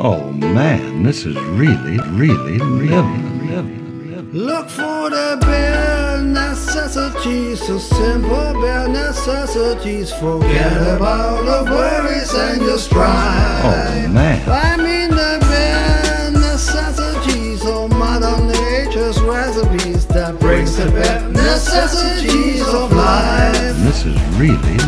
Oh man, this is really, really, really, really. Look for the bare necessities, the simple bare necessities. Forget about the worries and your strife. Oh man. I mean the bare necessities of Mother Nature's recipes that brings the bare necessities of life. Is really.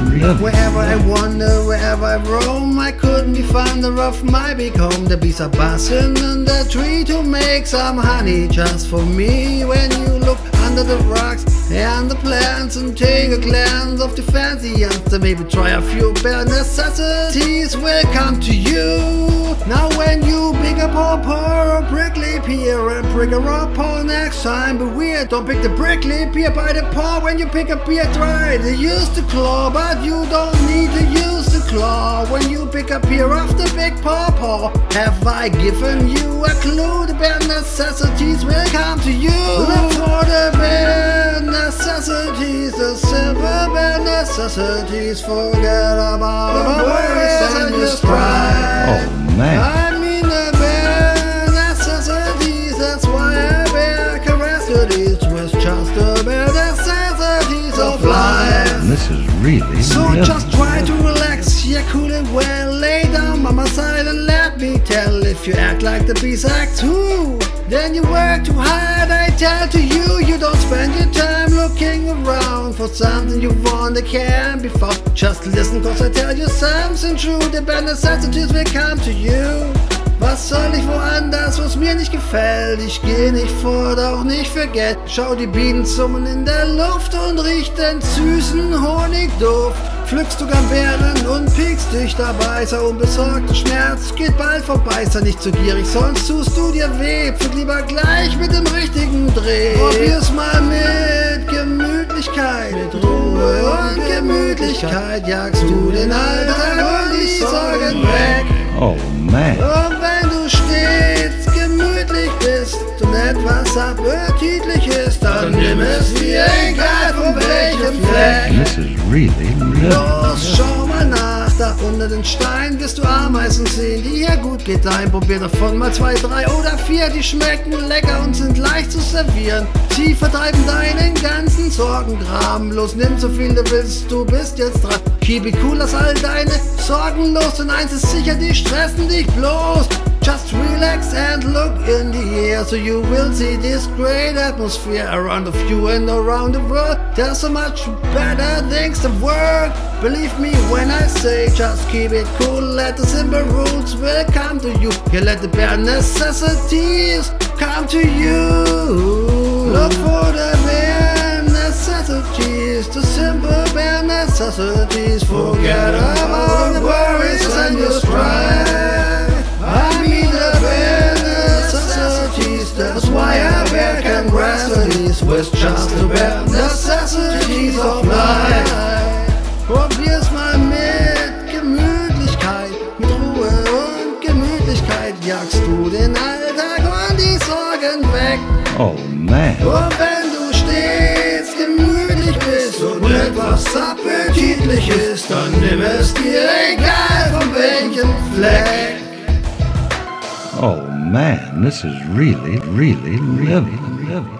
Wherever I wander, wherever I roam, I couldn't be fonder of my big home. The bees are buzzing in the tree to make some honey just for me. When you look under the rocks and the plants and take a glance of the fancy answer, maybe try a few bare necessities will come to you. Now when you pick up a pawpaw or prickly pear and prick a raw paw next time, but weird, don't pick the prickly pear by the paw when you pick a pear dry. They use the claw, but you don't need to when you pick up pear off the big pawpaw. Have I given you a clue? The bare necessities will come to you. Look for the bare necessities, the simple bare necessities. Forget about the worries and your strife. Oh man. I mean the bare necessities, that's why I bear curiosities with just the bare necessities of life. This is really, So really. just try to relax, yeah, cool and well. Lay down by my side and let me tell. If you act like the bees act too, then you work too hard. I tell to you, you don't spend your time looking around for something you want that can be found. Just listen, cause I tell you something true. The bare necessities will come to you. Was soll ich woanders, was mir nicht gefällt? Ich geh nicht fort, auch nicht für Geld. Schau die Bienen summen in der Luft und riech den süßen Honigduft. Pflückst du gern Beeren und piekst dich dabei. Sei unbesorgt, der Schmerz geht bald vorbei. Sei nicht zu gierig, sonst tust du dir weh. Pflück lieber gleich mit dem richtigen Dreh. Probier's mal mit Gemütlichkeit. Mit Ruhe und Gemütlichkeit jagst du den Alltag und die Sorgen weg. Oh man. Appetitlich ist, dann nimm es dir egal von welchem Fleck. This is really. Los, schau mal nach, da unter den Stein wirst du Ameisen sehen, die hier gut gedeihen. Probier davon mal zwei, drei oder vier, die schmecken lecker und sind leicht zu servieren. Sie vertreiben deinen ganzen Sorgengraben. Los, nimm so viel du willst, du bist jetzt dran. Keep it cool, lass all deine Sorgen los und eins ist sicher, die stressen dich bloß. Just relax and look in the air so you will see this great atmosphere around of you and around the world. There's so much better things to work. Believe me when I say just keep it cool. Let the simple rules will come to you. You let the bare necessities come to you. Look for the bare necessities, the simple bare necessities. Forget about the worries congratulations with just the bare necessities of life. Probier's mal mit Gemütlichkeit, mit Ruhe und Gemütlichkeit jagst du den Alltag und die Sorgen weg. Oh man. Und wenn du stets gemütlich bist und etwas appetitlich ist, dann nimm es dir egal von welchem Fleck. Oh man. This is really, really, really, really.